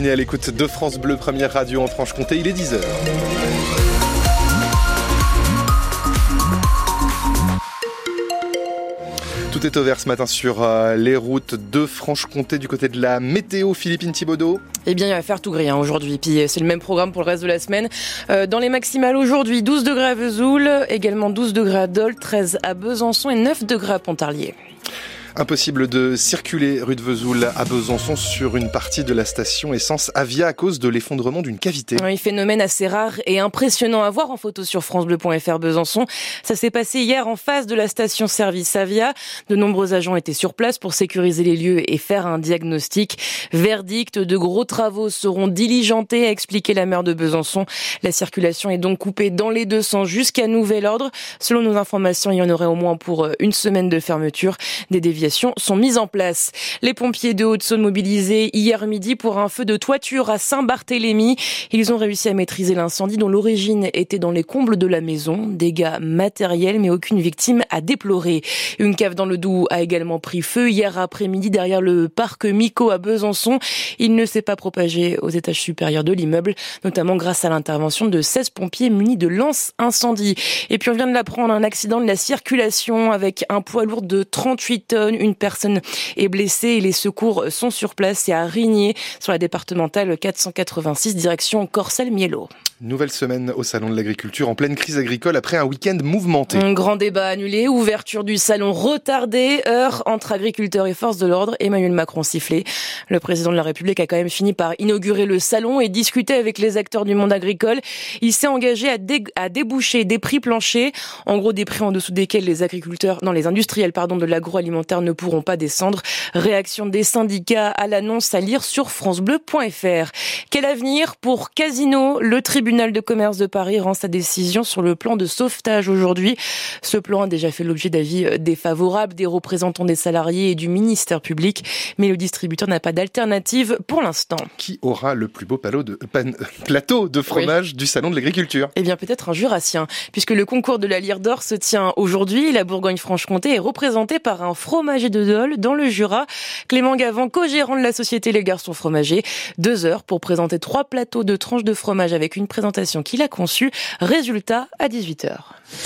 à l'écoute de France Bleu, première radio en Franche-Comté, il est 10h. Tout est au vert ce matin sur euh, les routes de Franche-Comté du côté de la météo. Philippine Thibaudot. Eh bien, il va faire tout gris hein, aujourd'hui. Puis c'est le même programme pour le reste de la semaine. Euh, dans les maximales aujourd'hui, 12 degrés à Vesoul, également 12 degrés à Dole, 13 à Besançon et 9 degrés à Pontarlier. Impossible de circuler rue de Vesoul à Besançon sur une partie de la station essence Avia à cause de l'effondrement d'une cavité. Un phénomène assez rare et impressionnant à voir en photo sur francebleu.fr Besançon. Ça s'est passé hier en face de la station service Avia. De nombreux agents étaient sur place pour sécuriser les lieux et faire un diagnostic. Verdict, de gros travaux seront diligentés, a expliqué la maire de Besançon. La circulation est donc coupée dans les deux sens jusqu'à nouvel ordre. Selon nos informations, il y en aurait au moins pour une semaine de fermeture. Des sont mises en place. Les pompiers de Haute-Saône mobilisés hier midi pour un feu de toiture à Saint-Barthélemy. Ils ont réussi à maîtriser l'incendie dont l'origine était dans les combles de la maison. Dégâts matériels mais aucune victime à déplorer. Une cave dans le Doubs a également pris feu hier après-midi derrière le parc Mico à Besançon. Il ne s'est pas propagé aux étages supérieurs de l'immeuble, notamment grâce à l'intervention de 16 pompiers munis de lance incendie. Et puis on vient de l'apprendre, un accident de la circulation avec un poids lourd de 38 tonnes une personne est blessée et les secours sont sur place et à Rigné sur la départementale 486 direction Corcelles-Mielo. Nouvelle semaine au Salon de l'Agriculture en pleine crise agricole après un week-end mouvementé. Un grand débat annulé, ouverture du salon retardée, heure entre agriculteurs et forces de l'ordre, Emmanuel Macron sifflé. Le président de la République a quand même fini par inaugurer le salon et discuter avec les acteurs du monde agricole. Il s'est engagé à, déboucher des prix planchers, en gros des prix en dessous desquels les agriculteurs, non les industriels pardon de l'agroalimentaire ne pourront pas descendre. Réaction des syndicats à l'annonce à lire sur francebleu.fr. Quel avenir pour Casino Le tribunal de commerce de Paris rend sa décision sur le plan de sauvetage aujourd'hui. Ce plan a déjà fait l'objet d'avis euh, défavorables des représentants des salariés et du ministère public, mais le distributeur n'a pas d'alternative pour l'instant. Qui aura le plus beau de, euh, plateau de fromage du salon de l'agriculture? Eh bien peut-être un jurassien, puisque le concours de la lyre d'or se tient aujourd'hui. La Bourgogne-Franche-Comté est représentée par un fromager de Dole dans le Jura. Clément Gavant, co-gérant de la société Les Garçons Fromagers, deux heures pour présenter trois plateaux de tranches de fromage avec une qu'il a conçue. Résultat à 18h.